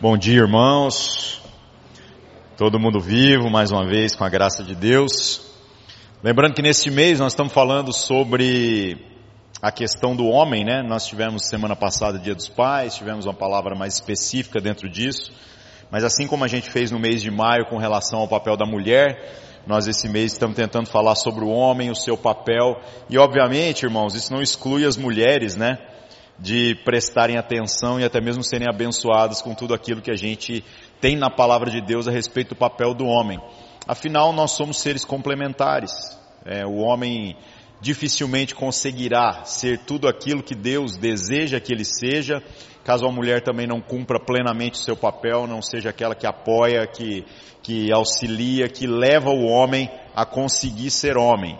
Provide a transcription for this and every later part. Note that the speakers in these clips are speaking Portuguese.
Bom dia, irmãos. Todo mundo vivo, mais uma vez, com a graça de Deus. Lembrando que neste mês nós estamos falando sobre a questão do homem, né? Nós tivemos semana passada Dia dos Pais, tivemos uma palavra mais específica dentro disso. Mas assim como a gente fez no mês de maio com relação ao papel da mulher, nós esse mês estamos tentando falar sobre o homem, o seu papel. E obviamente, irmãos, isso não exclui as mulheres, né? De prestarem atenção e até mesmo serem abençoados com tudo aquilo que a gente tem na palavra de Deus a respeito do papel do homem. Afinal, nós somos seres complementares. É, o homem dificilmente conseguirá ser tudo aquilo que Deus deseja que ele seja, caso a mulher também não cumpra plenamente o seu papel, não seja aquela que apoia, que, que auxilia, que leva o homem a conseguir ser homem.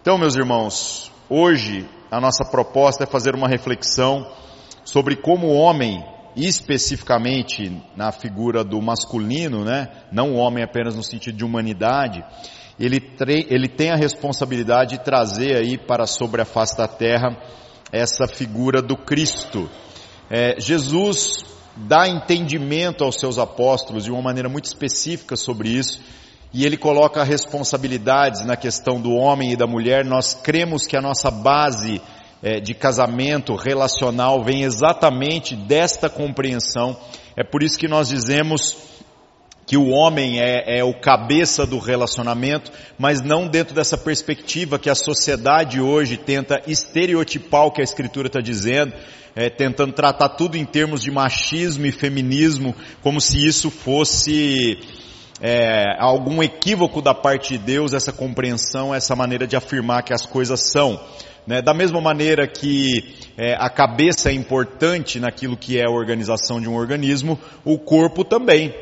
Então, meus irmãos, hoje a nossa proposta é fazer uma reflexão sobre como o homem, especificamente na figura do masculino, né, não o homem apenas no sentido de humanidade, ele, ele tem a responsabilidade de trazer aí para sobre a face da terra essa figura do Cristo. É, Jesus dá entendimento aos seus apóstolos de uma maneira muito específica sobre isso, e ele coloca responsabilidades na questão do homem e da mulher. Nós cremos que a nossa base é, de casamento relacional vem exatamente desta compreensão. É por isso que nós dizemos que o homem é, é, o cabeça do relacionamento, mas não dentro dessa perspectiva que a sociedade hoje tenta estereotipar o que a Escritura está dizendo, é, tentando tratar tudo em termos de machismo e feminismo, como se isso fosse é, algum equívoco da parte de Deus, essa compreensão, essa maneira de afirmar que as coisas são. Né? Da mesma maneira que é, a cabeça é importante naquilo que é a organização de um organismo, o corpo também.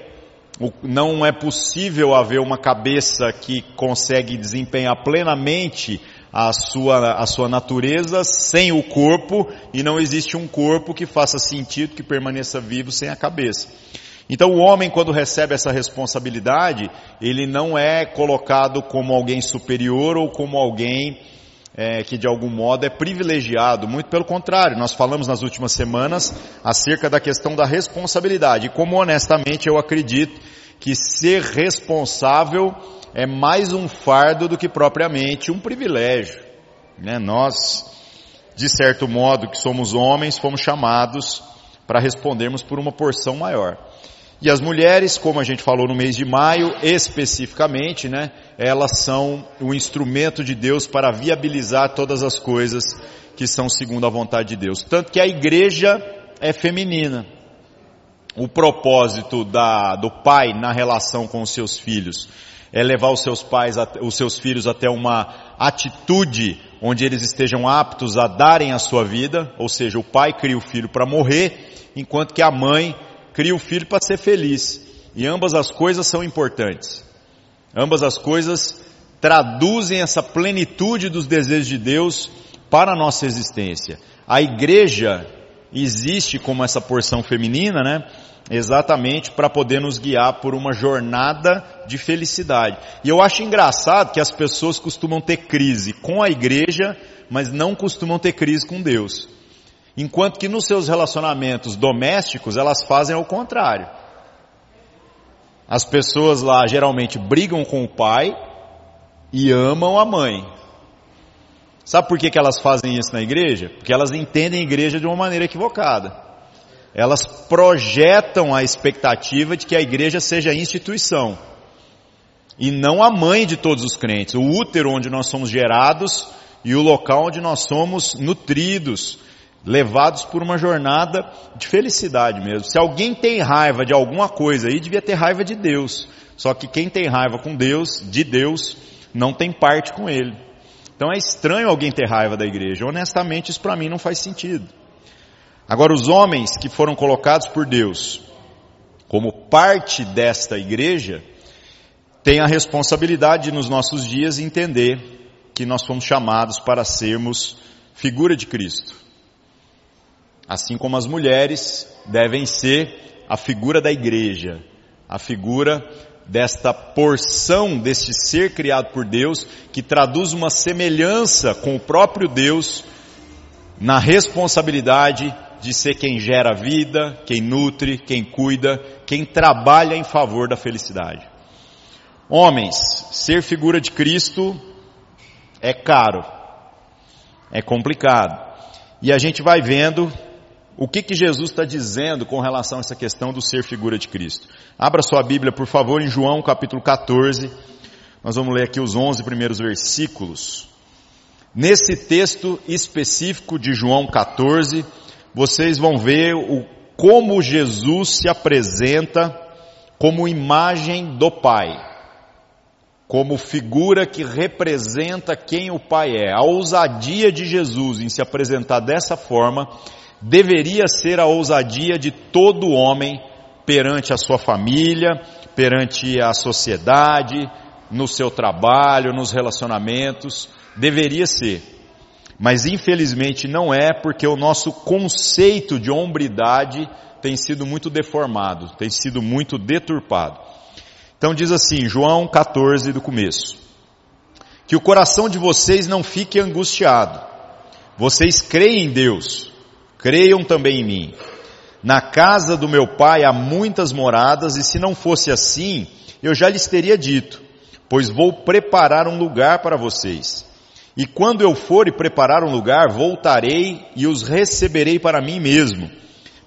O, não é possível haver uma cabeça que consegue desempenhar plenamente a sua, a sua natureza sem o corpo e não existe um corpo que faça sentido, que permaneça vivo sem a cabeça. Então o homem quando recebe essa responsabilidade, ele não é colocado como alguém superior ou como alguém é, que de algum modo é privilegiado, muito pelo contrário, nós falamos nas últimas semanas acerca da questão da responsabilidade, e como honestamente eu acredito que ser responsável é mais um fardo do que propriamente um privilégio. Né? Nós, de certo modo, que somos homens, fomos chamados para respondermos por uma porção maior. E as mulheres, como a gente falou no mês de maio, especificamente, né, elas são o instrumento de Deus para viabilizar todas as coisas que são segundo a vontade de Deus. Tanto que a igreja é feminina. O propósito da, do pai na relação com os seus filhos é levar os seus pais, os seus filhos até uma atitude onde eles estejam aptos a darem a sua vida, ou seja, o pai cria o filho para morrer, enquanto que a mãe cria o filho para ser feliz. E ambas as coisas são importantes. Ambas as coisas traduzem essa plenitude dos desejos de Deus para a nossa existência. A igreja existe como essa porção feminina, né? Exatamente para poder nos guiar por uma jornada de felicidade. E eu acho engraçado que as pessoas costumam ter crise com a igreja, mas não costumam ter crise com Deus. Enquanto que nos seus relacionamentos domésticos elas fazem o contrário. As pessoas lá geralmente brigam com o pai e amam a mãe. Sabe por que, que elas fazem isso na igreja? Porque elas entendem a igreja de uma maneira equivocada. Elas projetam a expectativa de que a igreja seja a instituição e não a mãe de todos os crentes, o útero onde nós somos gerados e o local onde nós somos nutridos, levados por uma jornada de felicidade mesmo. Se alguém tem raiva de alguma coisa aí, devia ter raiva de Deus. Só que quem tem raiva com Deus, de Deus, não tem parte com Ele. Então é estranho alguém ter raiva da igreja. Honestamente, isso para mim não faz sentido. Agora, os homens que foram colocados por Deus como parte desta igreja, têm a responsabilidade de, nos nossos dias, entender que nós fomos chamados para sermos figura de Cristo. Assim como as mulheres devem ser a figura da igreja, a figura desta porção deste ser criado por Deus, que traduz uma semelhança com o próprio Deus na responsabilidade de ser quem gera vida, quem nutre, quem cuida, quem trabalha em favor da felicidade. Homens, ser figura de Cristo é caro, é complicado. E a gente vai vendo o que, que Jesus está dizendo com relação a essa questão do ser figura de Cristo. Abra sua Bíblia, por favor, em João capítulo 14. Nós vamos ler aqui os 11 primeiros versículos. Nesse texto específico de João 14, vocês vão ver o, como Jesus se apresenta como imagem do Pai, como figura que representa quem o Pai é. A ousadia de Jesus em se apresentar dessa forma deveria ser a ousadia de todo homem perante a sua família, perante a sociedade, no seu trabalho, nos relacionamentos, deveria ser. Mas infelizmente não é porque o nosso conceito de hombridade tem sido muito deformado, tem sido muito deturpado. Então diz assim, João 14 do começo, que o coração de vocês não fique angustiado. Vocês creem em Deus, creiam também em mim. Na casa do meu pai há muitas moradas e se não fosse assim, eu já lhes teria dito, pois vou preparar um lugar para vocês. E quando eu for e preparar um lugar, voltarei e os receberei para mim mesmo,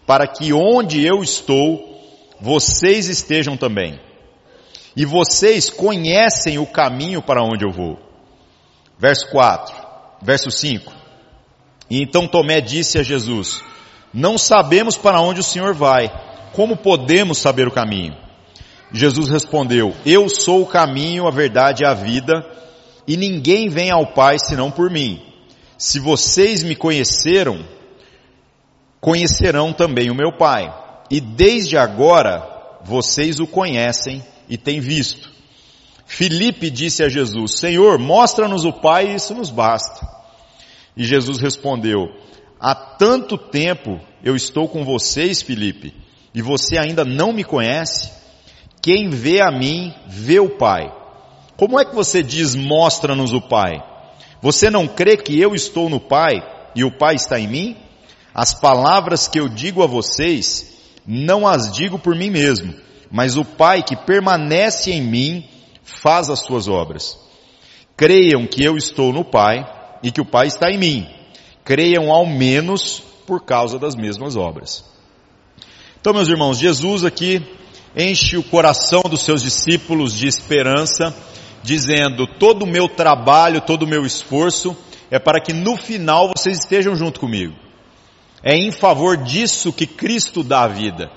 para que onde eu estou, vocês estejam também. E vocês conhecem o caminho para onde eu vou. Verso 4, verso 5. E então Tomé disse a Jesus, não sabemos para onde o Senhor vai, como podemos saber o caminho? Jesus respondeu, eu sou o caminho, a verdade e a vida, e ninguém vem ao Pai senão por mim. Se vocês me conheceram, conhecerão também o meu Pai. E desde agora vocês o conhecem e têm visto. Filipe disse a Jesus, Senhor, mostra-nos o Pai e isso nos basta. E Jesus respondeu, há tanto tempo eu estou com vocês, Filipe, e você ainda não me conhece? Quem vê a mim, vê o Pai. Como é que você diz, mostra-nos o Pai? Você não crê que eu estou no Pai e o Pai está em mim? As palavras que eu digo a vocês, não as digo por mim mesmo, mas o Pai que permanece em mim faz as suas obras. Creiam que eu estou no Pai e que o Pai está em mim. Creiam ao menos por causa das mesmas obras. Então, meus irmãos, Jesus aqui enche o coração dos seus discípulos de esperança, dizendo: todo o meu trabalho, todo o meu esforço é para que no final vocês estejam junto comigo. É em favor disso que Cristo dá a vida.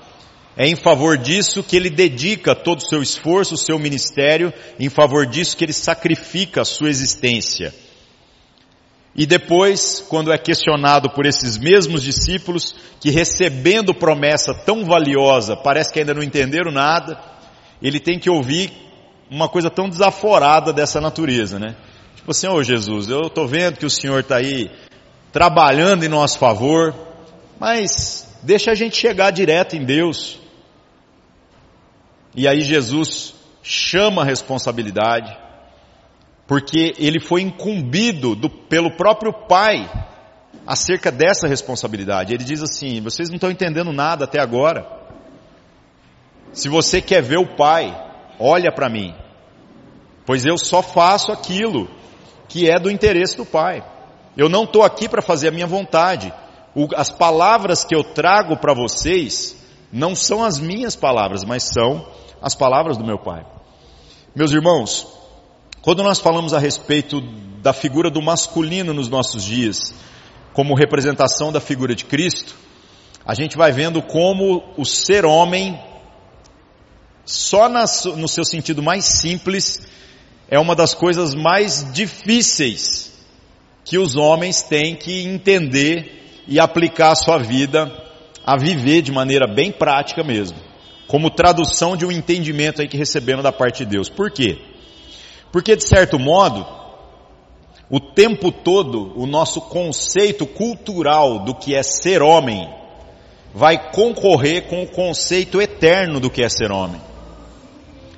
É em favor disso que ele dedica todo o seu esforço, o seu ministério, em favor disso que ele sacrifica a sua existência. E depois, quando é questionado por esses mesmos discípulos, que recebendo promessa tão valiosa, parece que ainda não entenderam nada, ele tem que ouvir uma coisa tão desaforada dessa natureza, né? Tipo assim, ô Jesus, eu estou vendo que o Senhor está aí trabalhando em nosso favor, mas deixa a gente chegar direto em Deus. E aí Jesus chama a responsabilidade, porque ele foi incumbido do, pelo próprio pai acerca dessa responsabilidade. Ele diz assim: vocês não estão entendendo nada até agora. Se você quer ver o pai, olha para mim, pois eu só faço aquilo que é do interesse do pai. Eu não estou aqui para fazer a minha vontade. O, as palavras que eu trago para vocês não são as minhas palavras, mas são as palavras do meu pai. Meus irmãos, quando nós falamos a respeito da figura do masculino nos nossos dias, como representação da figura de Cristo, a gente vai vendo como o ser homem, só no seu sentido mais simples, é uma das coisas mais difíceis que os homens têm que entender e aplicar a sua vida a viver de maneira bem prática mesmo, como tradução de um entendimento aí que recebendo da parte de Deus. Por quê? Porque, de certo modo, o tempo todo, o nosso conceito cultural do que é ser homem vai concorrer com o conceito eterno do que é ser homem.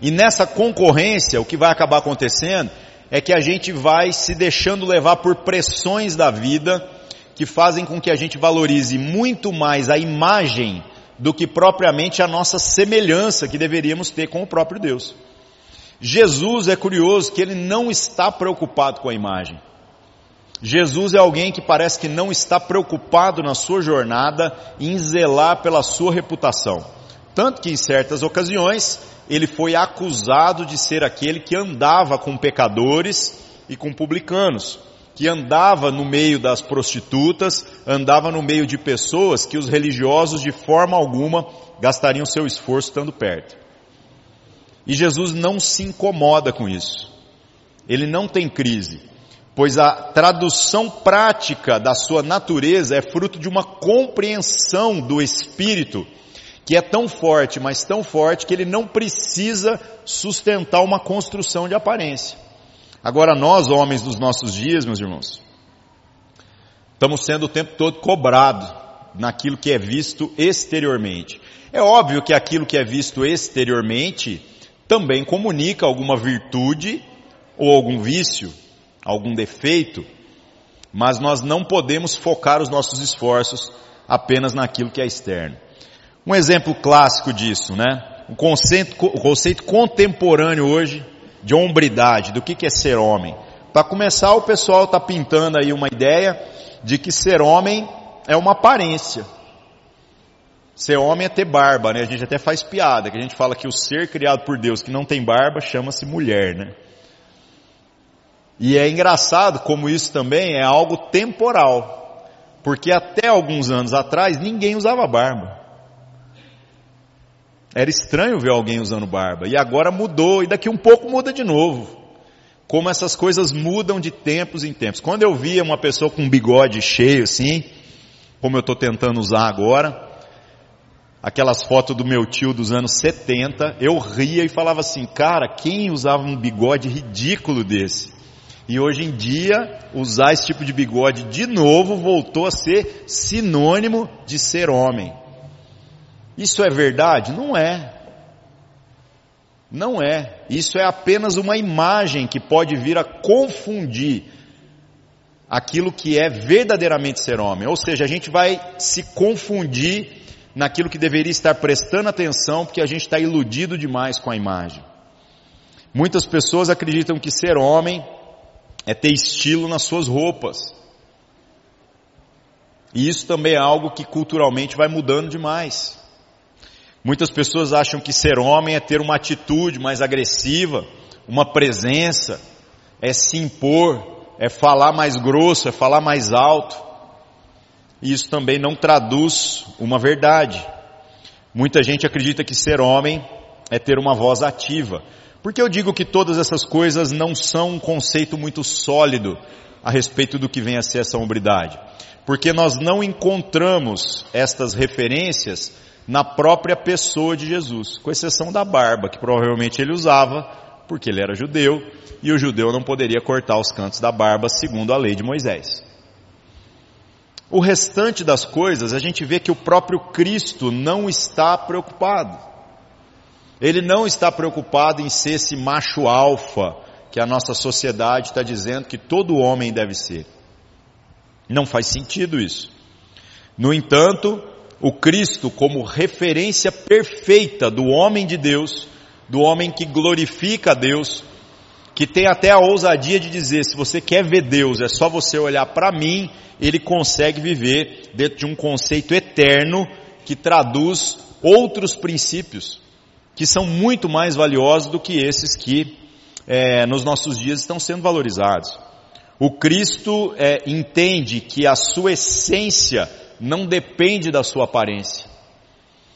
E nessa concorrência, o que vai acabar acontecendo é que a gente vai se deixando levar por pressões da vida que fazem com que a gente valorize muito mais a imagem do que propriamente a nossa semelhança que deveríamos ter com o próprio Deus. Jesus é curioso que ele não está preocupado com a imagem. Jesus é alguém que parece que não está preocupado na sua jornada em zelar pela sua reputação. Tanto que em certas ocasiões ele foi acusado de ser aquele que andava com pecadores e com publicanos, que andava no meio das prostitutas, andava no meio de pessoas que os religiosos de forma alguma gastariam seu esforço estando perto. E Jesus não se incomoda com isso. Ele não tem crise, pois a tradução prática da sua natureza é fruto de uma compreensão do Espírito que é tão forte, mas tão forte que ele não precisa sustentar uma construção de aparência. Agora nós, homens dos nossos dias, meus irmãos, estamos sendo o tempo todo cobrados naquilo que é visto exteriormente. É óbvio que aquilo que é visto exteriormente também comunica alguma virtude ou algum vício, algum defeito, mas nós não podemos focar os nossos esforços apenas naquilo que é externo. Um exemplo clássico disso, né? O conceito, o conceito contemporâneo hoje de hombridade, do que, que é ser homem. Para começar, o pessoal está pintando aí uma ideia de que ser homem é uma aparência. Ser homem é ter barba, né? A gente até faz piada, que a gente fala que o ser criado por Deus que não tem barba chama-se mulher, né? E é engraçado como isso também é algo temporal. Porque até alguns anos atrás ninguém usava barba. Era estranho ver alguém usando barba. E agora mudou, e daqui um pouco muda de novo. Como essas coisas mudam de tempos em tempos. Quando eu via uma pessoa com um bigode cheio assim, como eu estou tentando usar agora, aquelas fotos do meu tio dos anos 70, eu ria e falava assim, cara, quem usava um bigode ridículo desse? E hoje em dia, usar esse tipo de bigode de novo voltou a ser sinônimo de ser homem. Isso é verdade? Não é. Não é. Isso é apenas uma imagem que pode vir a confundir aquilo que é verdadeiramente ser homem. Ou seja, a gente vai se confundir naquilo que deveria estar prestando atenção, porque a gente está iludido demais com a imagem. Muitas pessoas acreditam que ser homem é ter estilo nas suas roupas. E isso também é algo que culturalmente vai mudando demais. Muitas pessoas acham que ser homem é ter uma atitude mais agressiva, uma presença, é se impor, é falar mais grosso, é falar mais alto. Isso também não traduz uma verdade. Muita gente acredita que ser homem é ter uma voz ativa. Porque eu digo que todas essas coisas não são um conceito muito sólido a respeito do que vem a ser essa hombridade. Porque nós não encontramos estas referências na própria pessoa de Jesus, com exceção da barba, que provavelmente ele usava, porque ele era judeu, e o judeu não poderia cortar os cantos da barba segundo a lei de Moisés. O restante das coisas, a gente vê que o próprio Cristo não está preocupado. Ele não está preocupado em ser esse macho alfa que a nossa sociedade está dizendo que todo homem deve ser. Não faz sentido isso. No entanto, o Cristo como referência perfeita do homem de Deus, do homem que glorifica a Deus, que tem até a ousadia de dizer, se você quer ver Deus, é só você olhar para mim, ele consegue viver dentro de um conceito eterno que traduz outros princípios, que são muito mais valiosos do que esses que é, nos nossos dias estão sendo valorizados. O Cristo é, entende que a sua essência não depende da sua aparência.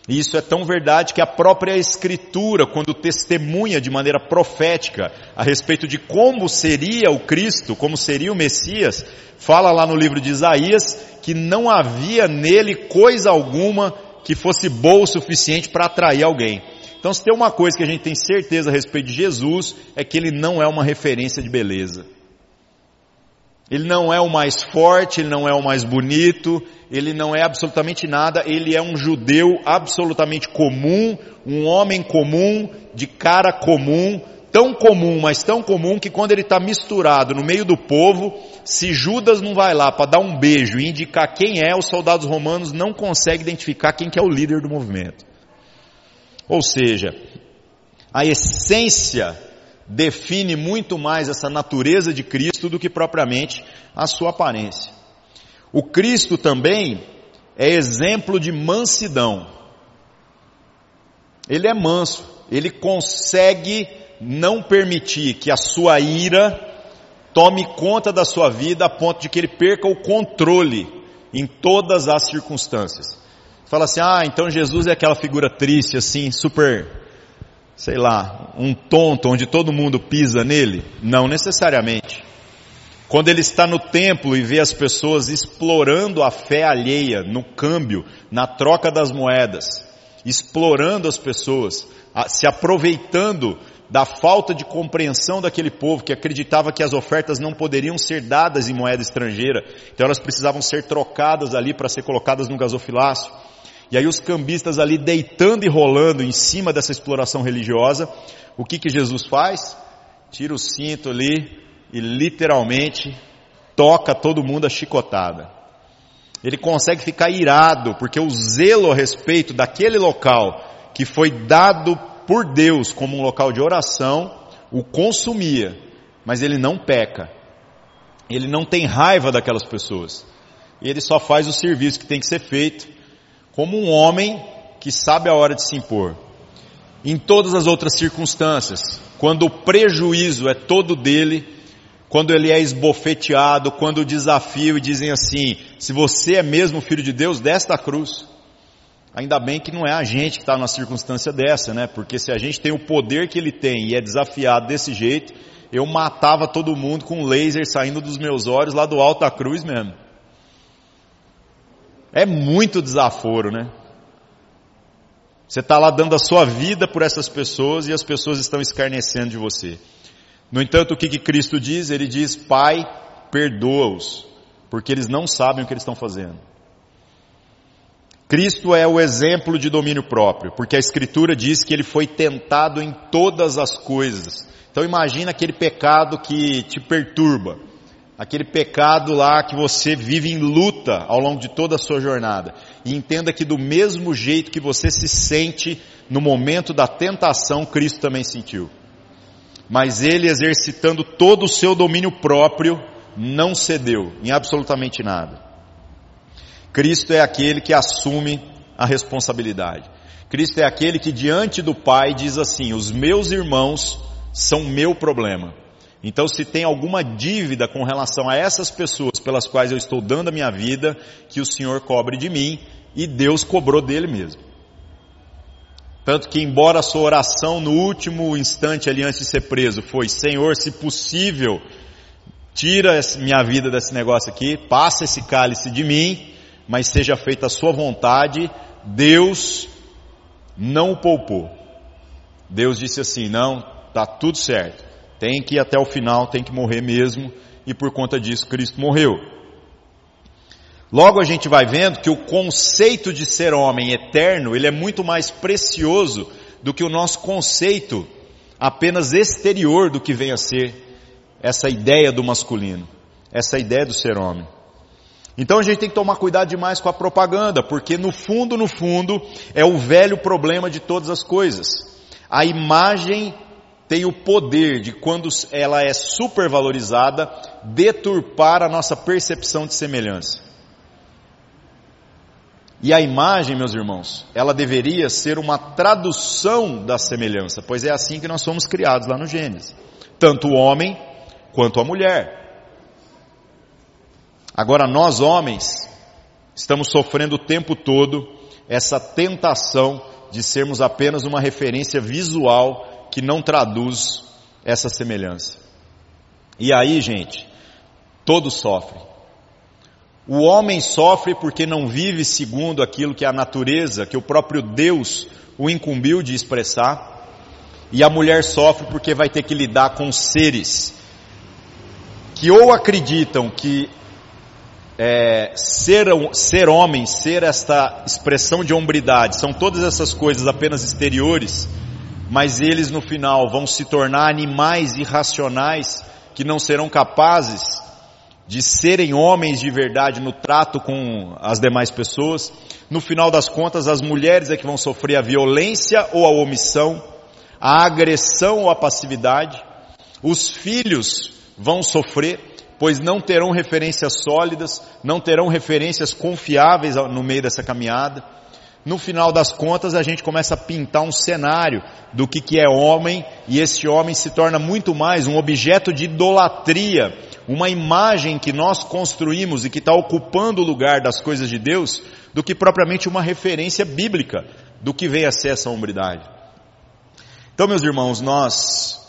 E isso é tão verdade que a própria Escritura, quando testemunha de maneira profética a respeito de como seria o Cristo, como seria o Messias, fala lá no livro de Isaías que não havia nele coisa alguma que fosse boa o suficiente para atrair alguém. Então, se tem uma coisa que a gente tem certeza a respeito de Jesus, é que ele não é uma referência de beleza. Ele não é o mais forte, ele não é o mais bonito, ele não é absolutamente nada, ele é um judeu absolutamente comum, um homem comum, de cara comum, tão comum, mas tão comum que quando ele está misturado no meio do povo, se Judas não vai lá para dar um beijo e indicar quem é, os soldados romanos não conseguem identificar quem que é o líder do movimento. Ou seja, a essência define muito mais essa natureza de Cristo do que propriamente a sua aparência. O Cristo também é exemplo de mansidão. Ele é manso, ele consegue não permitir que a sua ira tome conta da sua vida a ponto de que ele perca o controle em todas as circunstâncias. Fala assim, ah, então Jesus é aquela figura triste, assim, super, sei lá, um tonto onde todo mundo pisa nele? Não necessariamente. Quando ele está no templo e vê as pessoas explorando a fé alheia no câmbio, na troca das moedas, explorando as pessoas, se aproveitando da falta de compreensão daquele povo que acreditava que as ofertas não poderiam ser dadas em moeda estrangeira, então elas precisavam ser trocadas ali para ser colocadas no gasofilácio. E aí os cambistas ali deitando e rolando em cima dessa exploração religiosa, o que que Jesus faz? Tira o cinto ali, e literalmente toca todo mundo a chicotada. Ele consegue ficar irado, porque o zelo a respeito daquele local que foi dado por Deus como um local de oração, o consumia, mas ele não peca. Ele não tem raiva daquelas pessoas. Ele só faz o serviço que tem que ser feito, como um homem que sabe a hora de se impor. Em todas as outras circunstâncias, quando o prejuízo é todo dele, quando ele é esbofeteado, quando o desafio e dizem assim, se você é mesmo filho de Deus, desta cruz. Ainda bem que não é a gente que está numa circunstância dessa, né? Porque se a gente tem o poder que ele tem e é desafiado desse jeito, eu matava todo mundo com um laser saindo dos meus olhos lá do alto da cruz mesmo. É muito desaforo, né? Você está lá dando a sua vida por essas pessoas e as pessoas estão escarnecendo de você. No entanto, o que, que Cristo diz? Ele diz, Pai, perdoa-os, porque eles não sabem o que eles estão fazendo. Cristo é o exemplo de domínio próprio, porque a Escritura diz que ele foi tentado em todas as coisas. Então imagina aquele pecado que te perturba, aquele pecado lá que você vive em luta ao longo de toda a sua jornada. E entenda que do mesmo jeito que você se sente no momento da tentação, Cristo também sentiu mas ele exercitando todo o seu domínio próprio, não cedeu em absolutamente nada. Cristo é aquele que assume a responsabilidade. Cristo é aquele que diante do Pai diz assim: os meus irmãos são meu problema. Então, se tem alguma dívida com relação a essas pessoas pelas quais eu estou dando a minha vida, que o Senhor cobre de mim, e Deus cobrou dele mesmo. Tanto que, embora a sua oração no último instante ali antes de ser preso foi: Senhor, se possível, tira minha vida desse negócio aqui, passa esse cálice de mim, mas seja feita a sua vontade. Deus não o poupou. Deus disse assim: não, tá tudo certo. Tem que ir até o final, tem que morrer mesmo, e por conta disso Cristo morreu. Logo a gente vai vendo que o conceito de ser homem eterno, ele é muito mais precioso do que o nosso conceito apenas exterior do que vem a ser essa ideia do masculino, essa ideia do ser homem. Então a gente tem que tomar cuidado demais com a propaganda, porque no fundo, no fundo, é o velho problema de todas as coisas. A imagem tem o poder de, quando ela é supervalorizada, deturpar a nossa percepção de semelhança. E a imagem, meus irmãos, ela deveria ser uma tradução da semelhança, pois é assim que nós fomos criados lá no Gênesis. Tanto o homem quanto a mulher. Agora nós homens estamos sofrendo o tempo todo essa tentação de sermos apenas uma referência visual que não traduz essa semelhança. E aí, gente, todos sofrem. O homem sofre porque não vive segundo aquilo que a natureza, que o próprio Deus o incumbiu de expressar. E a mulher sofre porque vai ter que lidar com seres que ou acreditam que é, ser, ser homem, ser esta expressão de hombridade, são todas essas coisas apenas exteriores, mas eles no final vão se tornar animais irracionais que não serão capazes de serem homens de verdade no trato com as demais pessoas. No final das contas, as mulheres é que vão sofrer a violência ou a omissão, a agressão ou a passividade. Os filhos vão sofrer, pois não terão referências sólidas, não terão referências confiáveis no meio dessa caminhada. No final das contas, a gente começa a pintar um cenário do que, que é homem, e esse homem se torna muito mais um objeto de idolatria, uma imagem que nós construímos e que está ocupando o lugar das coisas de Deus, do que propriamente uma referência bíblica do que vem a ser essa hombridade. Então, meus irmãos, nós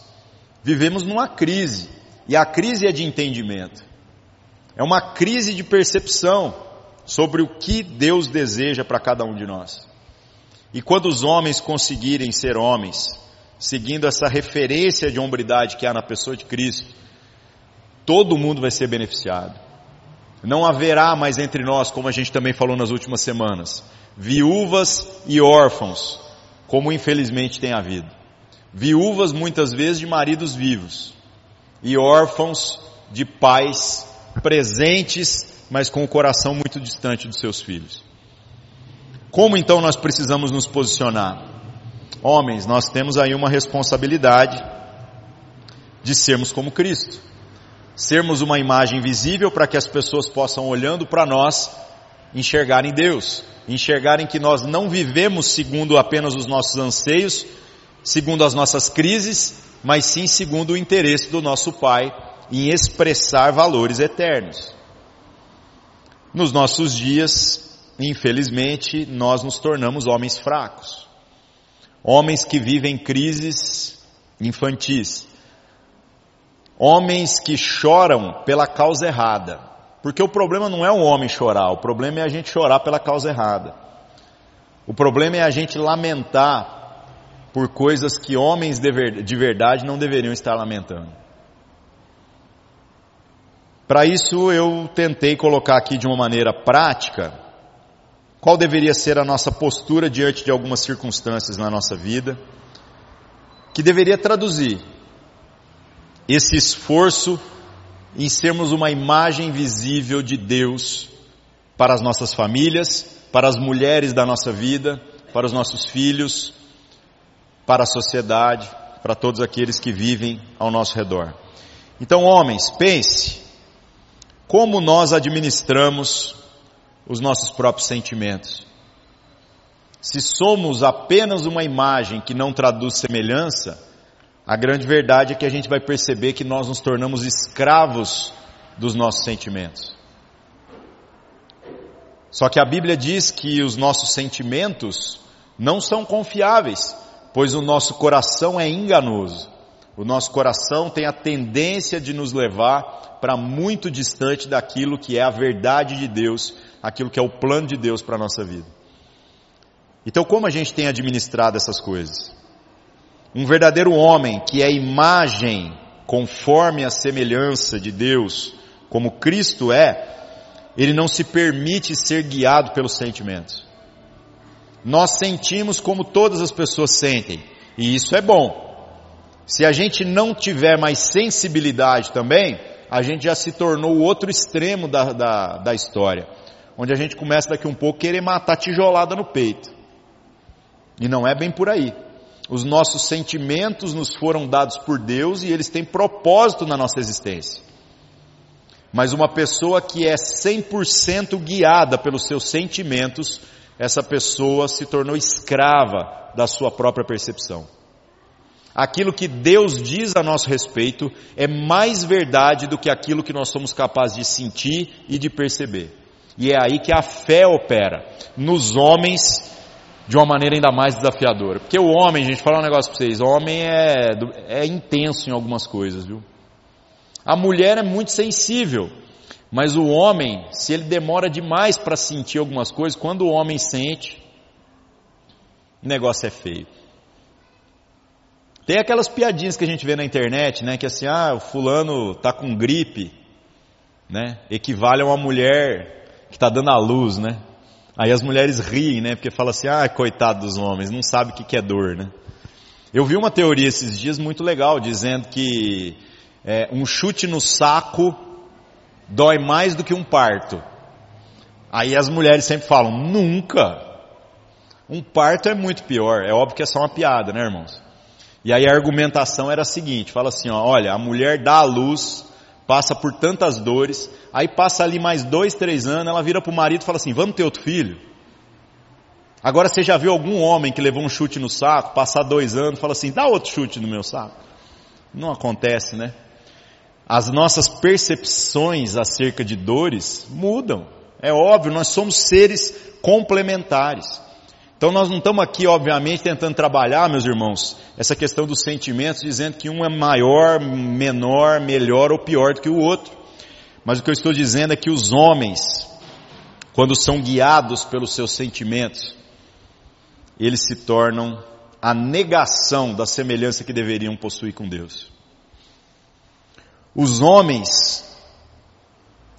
vivemos numa crise, e a crise é de entendimento. É uma crise de percepção sobre o que Deus deseja para cada um de nós. E quando os homens conseguirem ser homens, seguindo essa referência de hombridade que há na pessoa de Cristo, todo mundo vai ser beneficiado. Não haverá mais entre nós, como a gente também falou nas últimas semanas, viúvas e órfãos, como infelizmente tem havido. Viúvas muitas vezes de maridos vivos e órfãos de pais presentes mas com o coração muito distante dos seus filhos. Como então nós precisamos nos posicionar? Homens, nós temos aí uma responsabilidade de sermos como Cristo. Sermos uma imagem visível para que as pessoas possam, olhando para nós, enxergarem Deus, enxergarem que nós não vivemos segundo apenas os nossos anseios, segundo as nossas crises, mas sim segundo o interesse do nosso Pai em expressar valores eternos. Nos nossos dias, infelizmente, nós nos tornamos homens fracos. Homens que vivem crises infantis. Homens que choram pela causa errada. Porque o problema não é o homem chorar, o problema é a gente chorar pela causa errada. O problema é a gente lamentar por coisas que homens de verdade não deveriam estar lamentando. Para isso eu tentei colocar aqui de uma maneira prática qual deveria ser a nossa postura diante de algumas circunstâncias na nossa vida, que deveria traduzir esse esforço em sermos uma imagem visível de Deus para as nossas famílias, para as mulheres da nossa vida, para os nossos filhos, para a sociedade, para todos aqueles que vivem ao nosso redor. Então, homens, pense, como nós administramos os nossos próprios sentimentos. Se somos apenas uma imagem que não traduz semelhança, a grande verdade é que a gente vai perceber que nós nos tornamos escravos dos nossos sentimentos. Só que a Bíblia diz que os nossos sentimentos não são confiáveis, pois o nosso coração é enganoso. O nosso coração tem a tendência de nos levar para muito distante daquilo que é a verdade de Deus, aquilo que é o plano de Deus para a nossa vida. Então, como a gente tem administrado essas coisas? Um verdadeiro homem que é imagem conforme a semelhança de Deus, como Cristo é, ele não se permite ser guiado pelos sentimentos. Nós sentimos como todas as pessoas sentem, e isso é bom. Se a gente não tiver mais sensibilidade também, a gente já se tornou o outro extremo da, da, da história. Onde a gente começa daqui um pouco querer matar tijolada no peito. E não é bem por aí. Os nossos sentimentos nos foram dados por Deus e eles têm propósito na nossa existência. Mas uma pessoa que é 100% guiada pelos seus sentimentos, essa pessoa se tornou escrava da sua própria percepção aquilo que Deus diz a nosso respeito é mais verdade do que aquilo que nós somos capazes de sentir e de perceber. E é aí que a fé opera, nos homens, de uma maneira ainda mais desafiadora. Porque o homem, gente, falar um negócio para vocês, o homem é, é intenso em algumas coisas, viu? A mulher é muito sensível, mas o homem, se ele demora demais para sentir algumas coisas, quando o homem sente, o negócio é feio. Tem aquelas piadinhas que a gente vê na internet, né? Que assim, ah, o fulano tá com gripe, né? Equivale a uma mulher que está dando a luz, né? Aí as mulheres riem, né? Porque fala assim, ah, coitado dos homens, não sabe o que é dor, né? Eu vi uma teoria esses dias muito legal, dizendo que é, um chute no saco dói mais do que um parto. Aí as mulheres sempre falam, nunca. Um parto é muito pior. É óbvio que é só uma piada, né, irmãos? E aí a argumentação era a seguinte, fala assim, ó, olha, a mulher dá a luz, passa por tantas dores, aí passa ali mais dois, três anos, ela vira pro marido e fala assim, vamos ter outro filho? Agora você já viu algum homem que levou um chute no saco, passar dois anos, fala assim, dá outro chute no meu saco? Não acontece, né? As nossas percepções acerca de dores mudam. É óbvio, nós somos seres complementares. Então nós não estamos aqui, obviamente, tentando trabalhar, meus irmãos, essa questão dos sentimentos, dizendo que um é maior, menor, melhor ou pior do que o outro. Mas o que eu estou dizendo é que os homens, quando são guiados pelos seus sentimentos, eles se tornam a negação da semelhança que deveriam possuir com Deus. Os homens,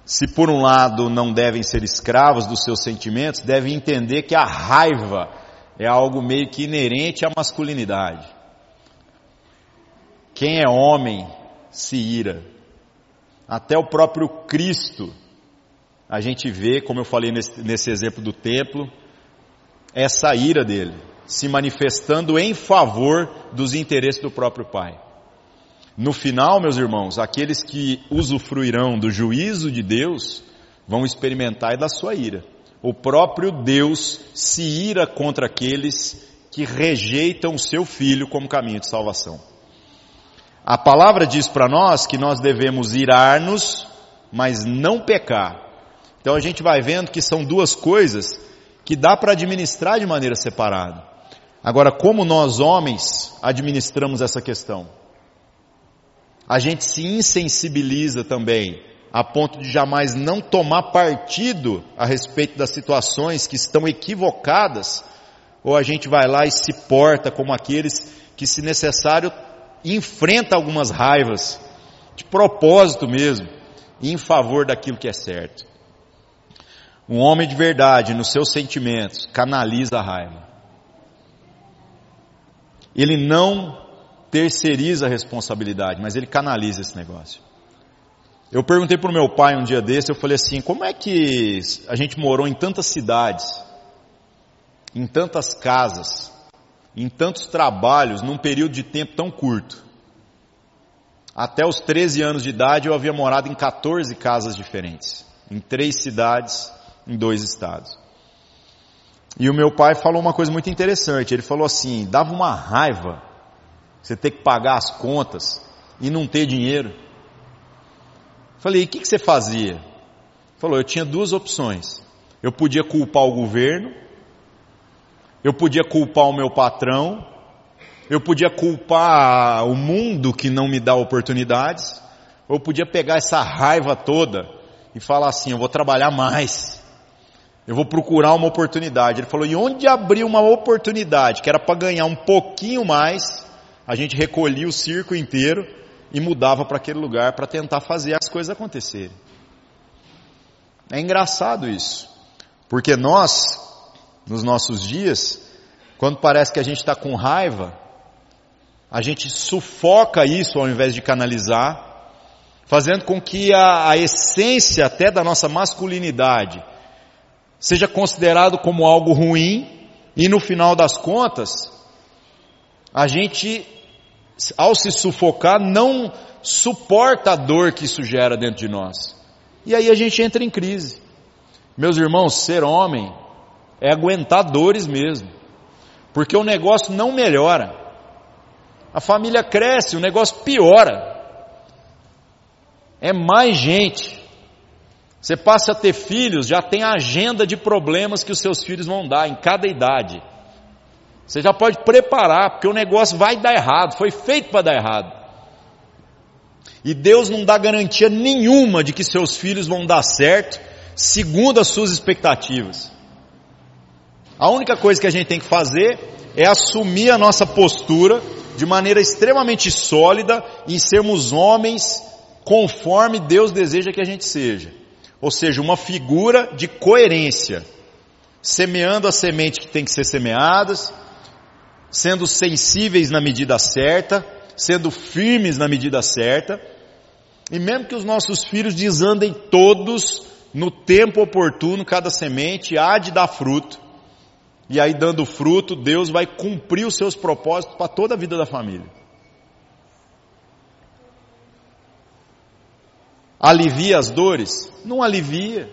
se por um lado não devem ser escravos dos seus sentimentos, devem entender que a raiva é algo meio que inerente à masculinidade. Quem é homem se ira. Até o próprio Cristo, a gente vê, como eu falei nesse, nesse exemplo do templo, essa ira dele, se manifestando em favor dos interesses do próprio Pai. No final, meus irmãos, aqueles que usufruirão do juízo de Deus vão experimentar da sua ira. O próprio Deus se ira contra aqueles que rejeitam o seu filho como caminho de salvação. A palavra diz para nós que nós devemos irar-nos, mas não pecar. Então a gente vai vendo que são duas coisas que dá para administrar de maneira separada. Agora, como nós homens administramos essa questão? A gente se insensibiliza também, a ponto de jamais não tomar partido a respeito das situações que estão equivocadas, ou a gente vai lá e se porta como aqueles que, se necessário, enfrenta algumas raivas, de propósito mesmo, em favor daquilo que é certo. Um homem de verdade, nos seus sentimentos, canaliza a raiva. Ele não terceiriza a responsabilidade, mas ele canaliza esse negócio. Eu perguntei para o meu pai um dia desse, eu falei assim, como é que a gente morou em tantas cidades, em tantas casas, em tantos trabalhos, num período de tempo tão curto? Até os 13 anos de idade eu havia morado em 14 casas diferentes, em três cidades, em dois estados. E o meu pai falou uma coisa muito interessante, ele falou assim, dava uma raiva você ter que pagar as contas e não ter dinheiro. Falei, o que, que você fazia? Falou, eu tinha duas opções. Eu podia culpar o governo, eu podia culpar o meu patrão, eu podia culpar o mundo que não me dá oportunidades, ou eu podia pegar essa raiva toda e falar assim, eu vou trabalhar mais. Eu vou procurar uma oportunidade. Ele falou, e onde abrir uma oportunidade, que era para ganhar um pouquinho mais, a gente recolhia o circo inteiro e mudava para aquele lugar para tentar fazer as coisas acontecerem. É engraçado isso, porque nós, nos nossos dias, quando parece que a gente está com raiva, a gente sufoca isso ao invés de canalizar, fazendo com que a, a essência até da nossa masculinidade seja considerado como algo ruim e no final das contas a gente ao se sufocar, não suporta a dor que isso gera dentro de nós. E aí a gente entra em crise. Meus irmãos, ser homem é aguentar dores mesmo. Porque o negócio não melhora. A família cresce, o negócio piora. É mais gente. Você passa a ter filhos, já tem a agenda de problemas que os seus filhos vão dar em cada idade. Você já pode preparar, porque o negócio vai dar errado, foi feito para dar errado. E Deus não dá garantia nenhuma de que seus filhos vão dar certo, segundo as suas expectativas. A única coisa que a gente tem que fazer é assumir a nossa postura de maneira extremamente sólida e sermos homens conforme Deus deseja que a gente seja. Ou seja, uma figura de coerência, semeando a semente que tem que ser semeadas, sendo sensíveis na medida certa, sendo firmes na medida certa, e mesmo que os nossos filhos desandem todos no tempo oportuno, cada semente há de dar fruto, e aí dando fruto, Deus vai cumprir os seus propósitos para toda a vida da família. Alivia as dores? Não alivia.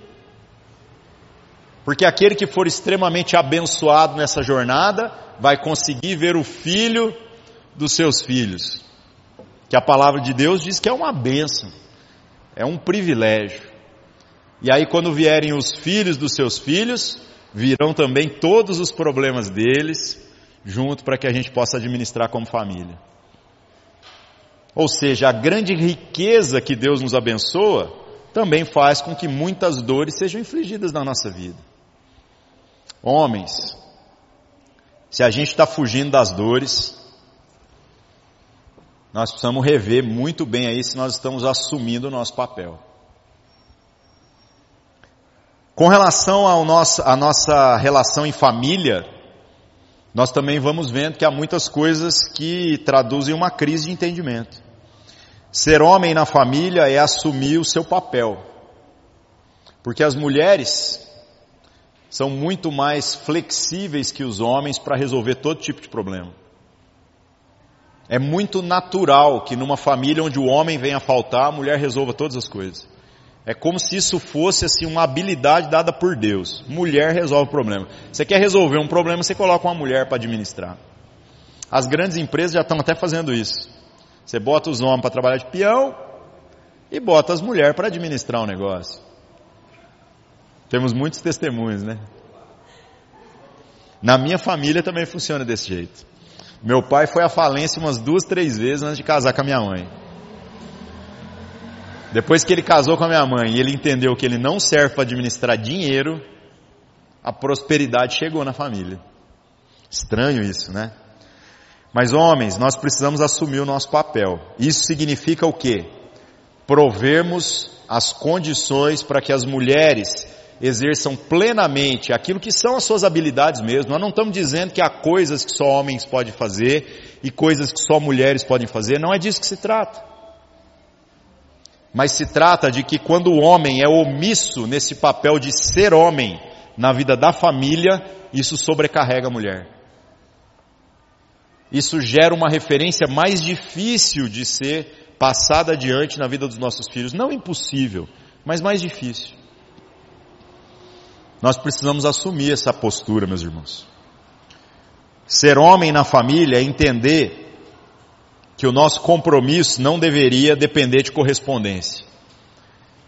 Porque aquele que for extremamente abençoado nessa jornada vai conseguir ver o filho dos seus filhos. Que a palavra de Deus diz que é uma bênção, é um privilégio. E aí, quando vierem os filhos dos seus filhos, virão também todos os problemas deles, junto para que a gente possa administrar como família. Ou seja, a grande riqueza que Deus nos abençoa também faz com que muitas dores sejam infligidas na nossa vida. Homens, se a gente está fugindo das dores, nós precisamos rever muito bem aí se nós estamos assumindo o nosso papel. Com relação à nossa relação em família, nós também vamos vendo que há muitas coisas que traduzem uma crise de entendimento. Ser homem na família é assumir o seu papel. Porque as mulheres são muito mais flexíveis que os homens para resolver todo tipo de problema. É muito natural que numa família onde o homem venha a faltar, a mulher resolva todas as coisas. É como se isso fosse assim uma habilidade dada por Deus. Mulher resolve o problema. Você quer resolver um problema, você coloca uma mulher para administrar. As grandes empresas já estão até fazendo isso. Você bota os homens para trabalhar de peão e bota as mulheres para administrar o negócio. Temos muitos testemunhos, né? Na minha família também funciona desse jeito. Meu pai foi à falência umas duas, três vezes antes de casar com a minha mãe. Depois que ele casou com a minha mãe e ele entendeu que ele não serve para administrar dinheiro, a prosperidade chegou na família. Estranho isso, né? Mas homens, nós precisamos assumir o nosso papel. Isso significa o quê? Provermos as condições para que as mulheres exerçam plenamente aquilo que são as suas habilidades mesmo. Nós não estamos dizendo que há coisas que só homens podem fazer e coisas que só mulheres podem fazer, não é disso que se trata. Mas se trata de que quando o homem é omisso nesse papel de ser homem na vida da família, isso sobrecarrega a mulher. Isso gera uma referência mais difícil de ser passada adiante na vida dos nossos filhos. Não impossível, mas mais difícil. Nós precisamos assumir essa postura, meus irmãos. Ser homem na família é entender que o nosso compromisso não deveria depender de correspondência.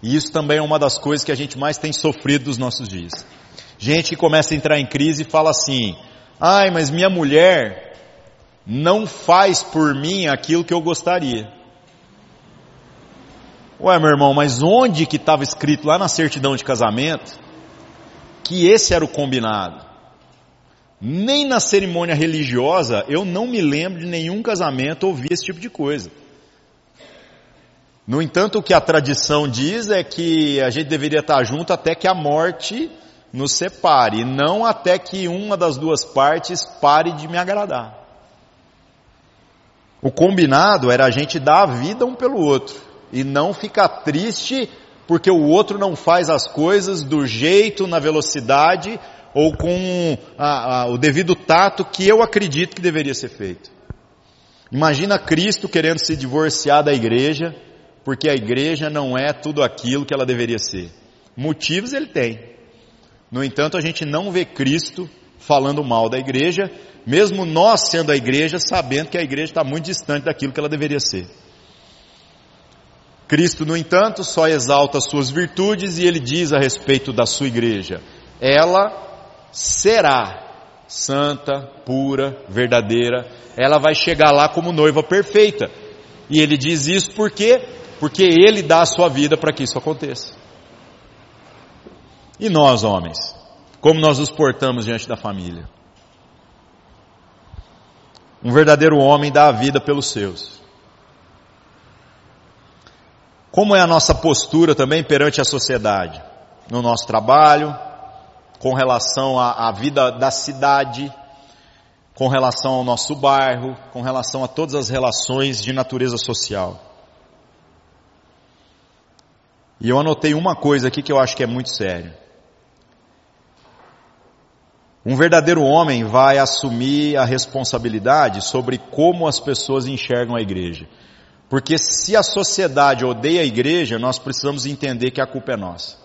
E isso também é uma das coisas que a gente mais tem sofrido dos nossos dias. Gente que começa a entrar em crise e fala assim: ai, mas minha mulher não faz por mim aquilo que eu gostaria. Ué, meu irmão, mas onde que estava escrito lá na certidão de casamento que esse era o combinado. Nem na cerimônia religiosa eu não me lembro de nenhum casamento ouvir esse tipo de coisa. No entanto, o que a tradição diz é que a gente deveria estar junto até que a morte nos separe, e não até que uma das duas partes pare de me agradar. O combinado era a gente dar a vida um pelo outro e não ficar triste porque o outro não faz as coisas do jeito, na velocidade ou com a, a, o devido tato que eu acredito que deveria ser feito. Imagina Cristo querendo se divorciar da igreja, porque a igreja não é tudo aquilo que ela deveria ser. Motivos ele tem. No entanto, a gente não vê Cristo falando mal da igreja, mesmo nós sendo a igreja, sabendo que a igreja está muito distante daquilo que ela deveria ser. Cristo, no entanto, só exalta suas virtudes e ele diz a respeito da sua igreja: ela será santa, pura, verdadeira, ela vai chegar lá como noiva perfeita. E ele diz isso por quê? Porque ele dá a sua vida para que isso aconteça. E nós, homens, como nós nos portamos diante da família? Um verdadeiro homem dá a vida pelos seus. Como é a nossa postura também perante a sociedade? No nosso trabalho, com relação à, à vida da cidade, com relação ao nosso bairro, com relação a todas as relações de natureza social. E eu anotei uma coisa aqui que eu acho que é muito séria. Um verdadeiro homem vai assumir a responsabilidade sobre como as pessoas enxergam a igreja. Porque se a sociedade odeia a igreja, nós precisamos entender que a culpa é nossa.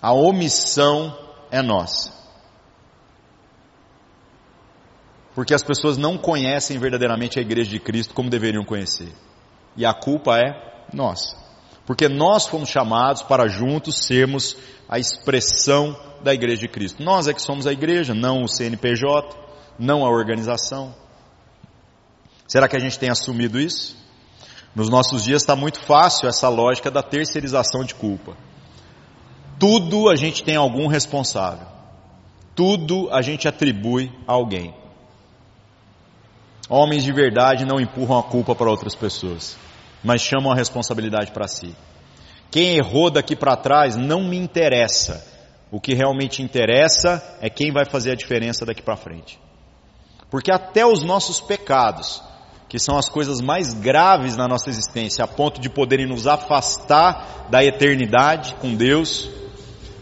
A omissão é nossa. Porque as pessoas não conhecem verdadeiramente a igreja de Cristo como deveriam conhecer. E a culpa é nossa. Porque nós fomos chamados para juntos sermos a expressão da igreja de Cristo. Nós é que somos a igreja, não o CNPJ, não a organização. Será que a gente tem assumido isso? Nos nossos dias está muito fácil essa lógica da terceirização de culpa. Tudo a gente tem algum responsável. Tudo a gente atribui a alguém. Homens de verdade não empurram a culpa para outras pessoas, mas chamam a responsabilidade para si. Quem errou daqui para trás não me interessa. O que realmente interessa é quem vai fazer a diferença daqui para frente. Porque até os nossos pecados, que são as coisas mais graves na nossa existência, a ponto de poderem nos afastar da eternidade com Deus,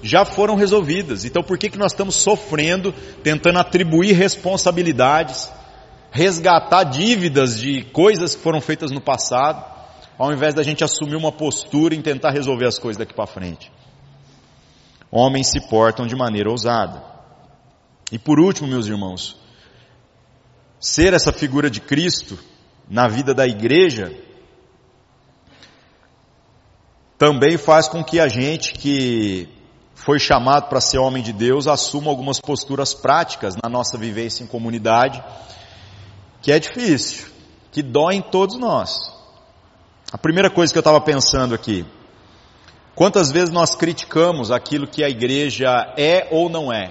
já foram resolvidas. Então por que, que nós estamos sofrendo, tentando atribuir responsabilidades, resgatar dívidas de coisas que foram feitas no passado, ao invés da gente assumir uma postura em tentar resolver as coisas daqui para frente? Homens se portam de maneira ousada. E por último, meus irmãos, ser essa figura de Cristo na vida da igreja, também faz com que a gente que foi chamado para ser homem de Deus assuma algumas posturas práticas na nossa vivência em comunidade, que é difícil, que dói em todos nós. A primeira coisa que eu estava pensando aqui, quantas vezes nós criticamos aquilo que a igreja é ou não é?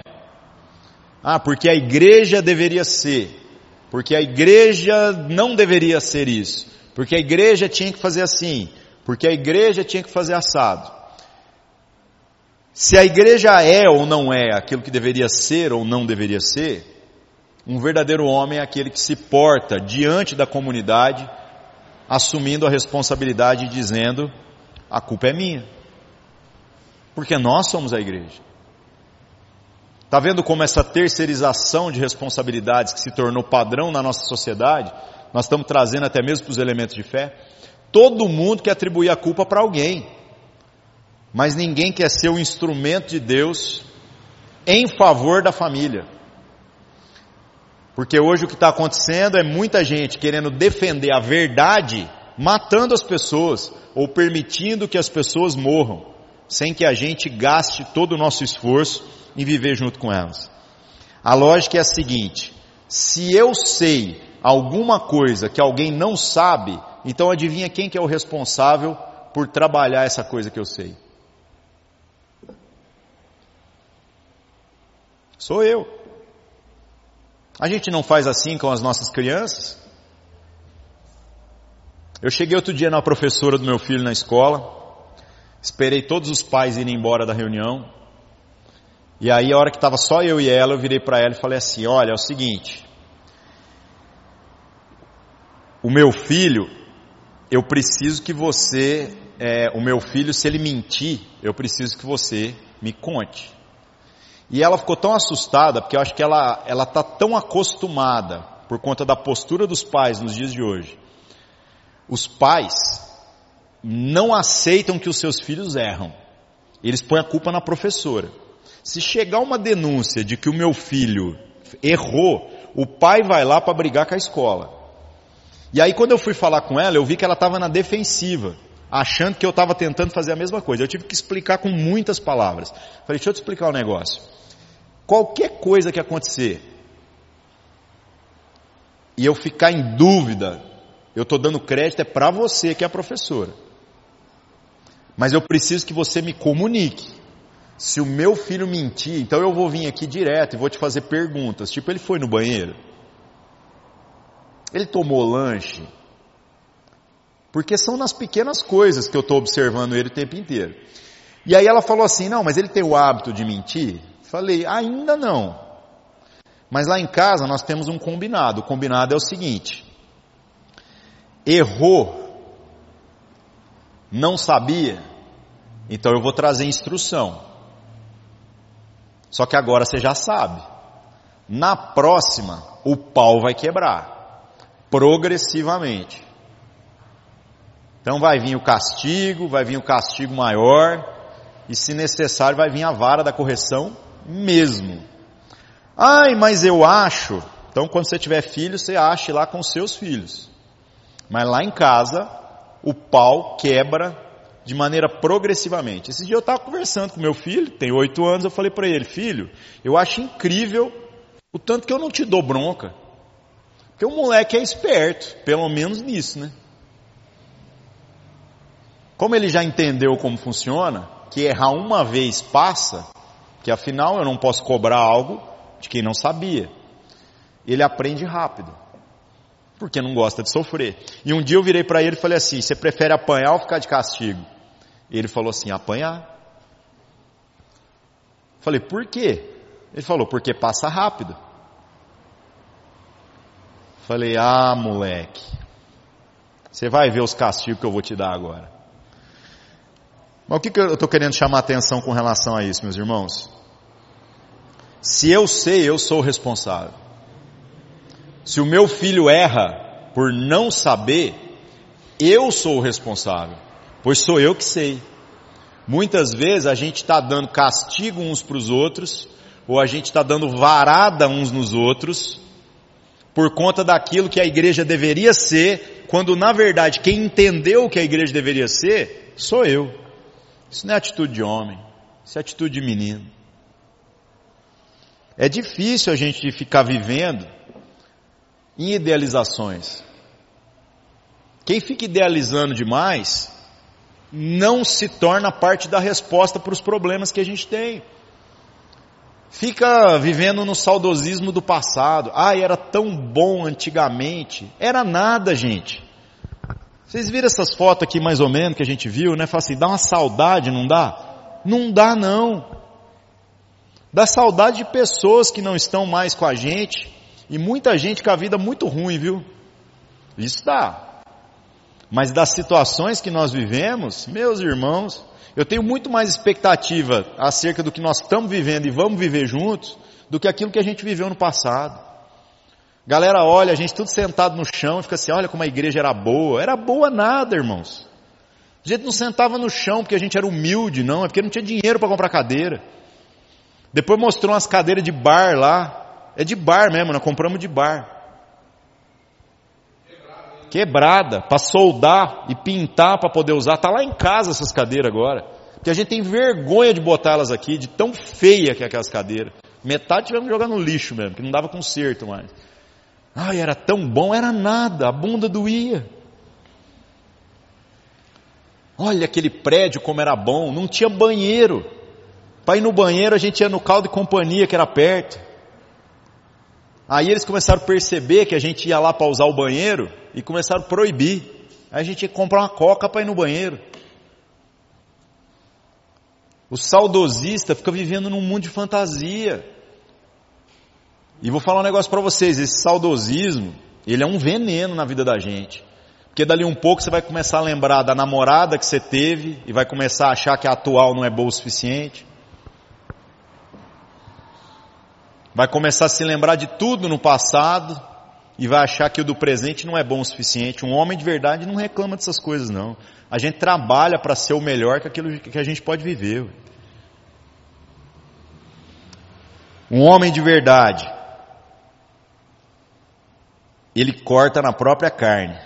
Ah, porque a igreja deveria ser, porque a igreja não deveria ser isso, porque a igreja tinha que fazer assim, porque a igreja tinha que fazer assado. Se a igreja é ou não é aquilo que deveria ser ou não deveria ser, um verdadeiro homem é aquele que se porta diante da comunidade, assumindo a responsabilidade e dizendo: a culpa é minha. Porque nós somos a igreja. Está vendo como essa terceirização de responsabilidades que se tornou padrão na nossa sociedade, nós estamos trazendo até mesmo para os elementos de fé? Todo mundo quer atribuir a culpa para alguém, mas ninguém quer ser o instrumento de Deus em favor da família. Porque hoje o que está acontecendo é muita gente querendo defender a verdade, matando as pessoas, ou permitindo que as pessoas morram, sem que a gente gaste todo o nosso esforço em viver junto com elas. A lógica é a seguinte: se eu sei alguma coisa que alguém não sabe, então adivinha quem que é o responsável por trabalhar essa coisa que eu sei? Sou eu. A gente não faz assim com as nossas crianças? Eu cheguei outro dia na professora do meu filho na escola, esperei todos os pais irem embora da reunião, e aí a hora que estava só eu e ela, eu virei para ela e falei assim, olha, é o seguinte, o meu filho, eu preciso que você, é, o meu filho, se ele mentir, eu preciso que você me conte. E ela ficou tão assustada, porque eu acho que ela, ela tá tão acostumada, por conta da postura dos pais nos dias de hoje. Os pais não aceitam que os seus filhos erram. Eles põem a culpa na professora. Se chegar uma denúncia de que o meu filho errou, o pai vai lá para brigar com a escola. E aí quando eu fui falar com ela, eu vi que ela estava na defensiva, achando que eu estava tentando fazer a mesma coisa. Eu tive que explicar com muitas palavras. Falei, deixa eu te explicar um negócio. Qualquer coisa que acontecer, e eu ficar em dúvida, eu estou dando crédito é para você que é a professora. Mas eu preciso que você me comunique se o meu filho mentir, então eu vou vir aqui direto e vou te fazer perguntas. Tipo, ele foi no banheiro? Ele tomou lanche? Porque são nas pequenas coisas que eu estou observando ele o tempo inteiro. E aí ela falou assim, não, mas ele tem o hábito de mentir? Falei, ainda não. Mas lá em casa nós temos um combinado. O combinado é o seguinte: errou, não sabia, então eu vou trazer instrução. Só que agora você já sabe. Na próxima, o pau vai quebrar. Progressivamente. Então vai vir o castigo, vai vir o castigo maior, e se necessário vai vir a vara da correção mesmo. Ai, mas eu acho. Então quando você tiver filho, você ache lá com seus filhos. Mas lá em casa, o pau quebra de maneira progressivamente. Esse dia eu estava conversando com meu filho, tem oito anos, eu falei para ele, filho, eu acho incrível o tanto que eu não te dou bronca. Porque o moleque é esperto, pelo menos nisso, né? Como ele já entendeu como funciona, que errar uma vez passa, que afinal eu não posso cobrar algo de quem não sabia. Ele aprende rápido, porque não gosta de sofrer. E um dia eu virei para ele e falei assim: você prefere apanhar ou ficar de castigo? Ele falou assim: apanhar. Falei, por quê? Ele falou, porque passa rápido. Falei, ah, moleque, você vai ver os castigos que eu vou te dar agora. Mas o que, que eu estou querendo chamar a atenção com relação a isso, meus irmãos? Se eu sei, eu sou o responsável. Se o meu filho erra por não saber, eu sou o responsável, pois sou eu que sei. Muitas vezes a gente está dando castigo uns para os outros, ou a gente está dando varada uns nos outros, por conta daquilo que a igreja deveria ser, quando na verdade quem entendeu o que a igreja deveria ser, sou eu. Isso não é atitude de homem, isso é atitude de menino. É difícil a gente ficar vivendo em idealizações. Quem fica idealizando demais não se torna parte da resposta para os problemas que a gente tem. Fica vivendo no saudosismo do passado. Ah, era tão bom antigamente. Era nada, gente. Vocês viram essas fotos aqui mais ou menos que a gente viu, né? Fala assim, dá uma saudade, não dá? Não dá não. Dá saudade de pessoas que não estão mais com a gente e muita gente com a vida muito ruim, viu? Isso dá. Mas das situações que nós vivemos, meus irmãos, eu tenho muito mais expectativa acerca do que nós estamos vivendo e vamos viver juntos do que aquilo que a gente viveu no passado. Galera olha, a gente tudo sentado no chão fica assim, olha como a igreja era boa. Era boa nada, irmãos. A gente não sentava no chão porque a gente era humilde, não, é porque não tinha dinheiro para comprar cadeira. Depois mostrou umas cadeiras de bar lá. É de bar mesmo, nós compramos de bar. Quebrada, para soldar e pintar para poder usar. Tá lá em casa essas cadeiras agora. Porque a gente tem vergonha de botar elas aqui, de tão feia que é aquelas cadeiras. Metade tivemos que jogar no lixo mesmo, que não dava conserto mais. Ai, era tão bom, era nada, a bunda doía. Olha aquele prédio como era bom, não tinha banheiro. Para ir no banheiro a gente ia no caldo de companhia que era perto. Aí eles começaram a perceber que a gente ia lá para usar o banheiro e começaram a proibir. Aí a gente ia comprar uma coca para ir no banheiro. O saudosista fica vivendo num mundo de fantasia. E vou falar um negócio para vocês, esse saudosismo, ele é um veneno na vida da gente. Porque dali um pouco você vai começar a lembrar da namorada que você teve e vai começar a achar que a atual não é boa o suficiente. Vai começar a se lembrar de tudo no passado e vai achar que o do presente não é bom o suficiente. Um homem de verdade não reclama dessas coisas não. A gente trabalha para ser o melhor que aquilo que a gente pode viver. Um homem de verdade ele corta na própria carne.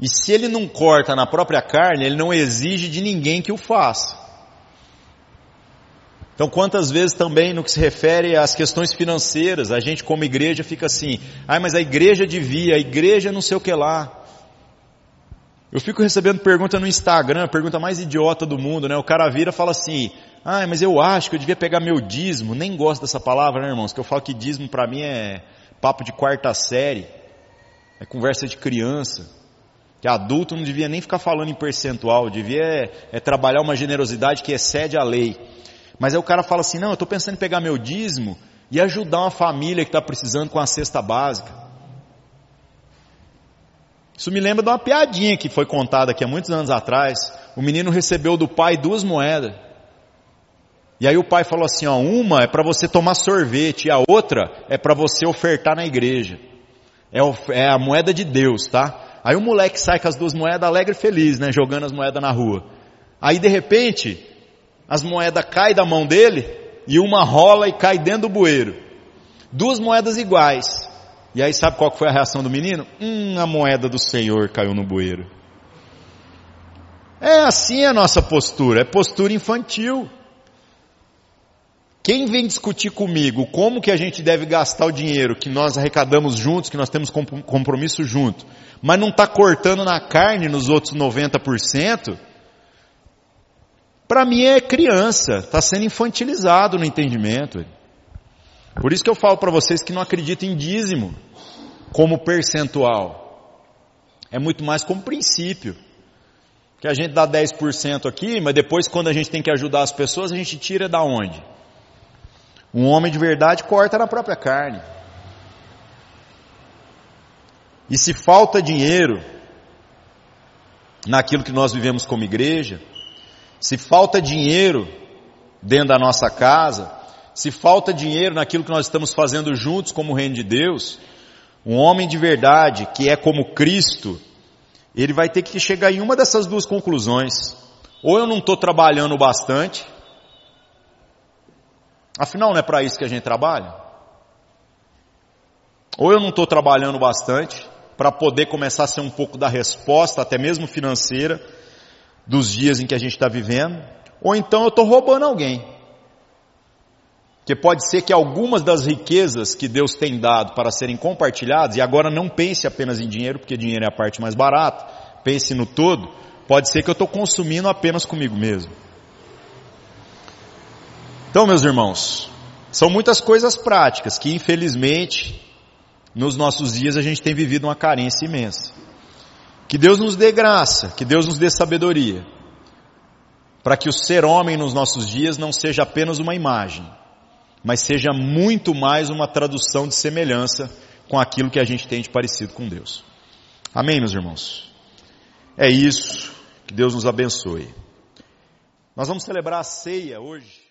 E se ele não corta na própria carne, ele não exige de ninguém que o faça. Então, quantas vezes também no que se refere às questões financeiras, a gente como igreja fica assim, ai, mas a igreja devia, a igreja não sei o que lá. Eu fico recebendo pergunta no Instagram, pergunta mais idiota do mundo, né? O cara vira e fala assim, ai, mas eu acho que eu devia pegar meu dízimo, nem gosto dessa palavra, né, irmãos? Que eu falo que dízimo para mim é papo de quarta série, é conversa de criança, que adulto não devia nem ficar falando em percentual, devia é, é trabalhar uma generosidade que excede a lei. Mas aí o cara fala assim, não, eu estou pensando em pegar meu dízimo e ajudar uma família que está precisando com a cesta básica. Isso me lembra de uma piadinha que foi contada aqui há muitos anos atrás. O menino recebeu do pai duas moedas. E aí o pai falou assim, ó, uma é para você tomar sorvete e a outra é para você ofertar na igreja. É, é, a moeda de Deus, tá? Aí o moleque sai com as duas moedas alegre e feliz, né? Jogando as moedas na rua. Aí de repente, as moedas caem da mão dele e uma rola e cai dentro do bueiro. Duas moedas iguais. E aí sabe qual foi a reação do menino? Hum, a moeda do Senhor caiu no bueiro. É assim a nossa postura, é postura infantil. Quem vem discutir comigo como que a gente deve gastar o dinheiro que nós arrecadamos juntos, que nós temos compromisso junto, mas não está cortando na carne nos outros 90%, para mim é criança, está sendo infantilizado no entendimento. Por isso que eu falo para vocês que não acreditam em dízimo como percentual. É muito mais como princípio. Que a gente dá 10% aqui, mas depois quando a gente tem que ajudar as pessoas, a gente tira da onde? Um homem de verdade corta na própria carne. E se falta dinheiro naquilo que nós vivemos como igreja, se falta dinheiro dentro da nossa casa, se falta dinheiro naquilo que nós estamos fazendo juntos como reino de Deus, um homem de verdade que é como Cristo, ele vai ter que chegar em uma dessas duas conclusões. Ou eu não estou trabalhando bastante, Afinal, não é para isso que a gente trabalha? Ou eu não estou trabalhando bastante para poder começar a ser um pouco da resposta, até mesmo financeira, dos dias em que a gente está vivendo, ou então eu estou roubando alguém. Que pode ser que algumas das riquezas que Deus tem dado para serem compartilhadas, e agora não pense apenas em dinheiro, porque dinheiro é a parte mais barata, pense no todo, pode ser que eu estou consumindo apenas comigo mesmo. Então, meus irmãos, são muitas coisas práticas que, infelizmente, nos nossos dias a gente tem vivido uma carência imensa. Que Deus nos dê graça, que Deus nos dê sabedoria, para que o ser homem nos nossos dias não seja apenas uma imagem, mas seja muito mais uma tradução de semelhança com aquilo que a gente tem de parecido com Deus. Amém, meus irmãos? É isso, que Deus nos abençoe. Nós vamos celebrar a ceia hoje.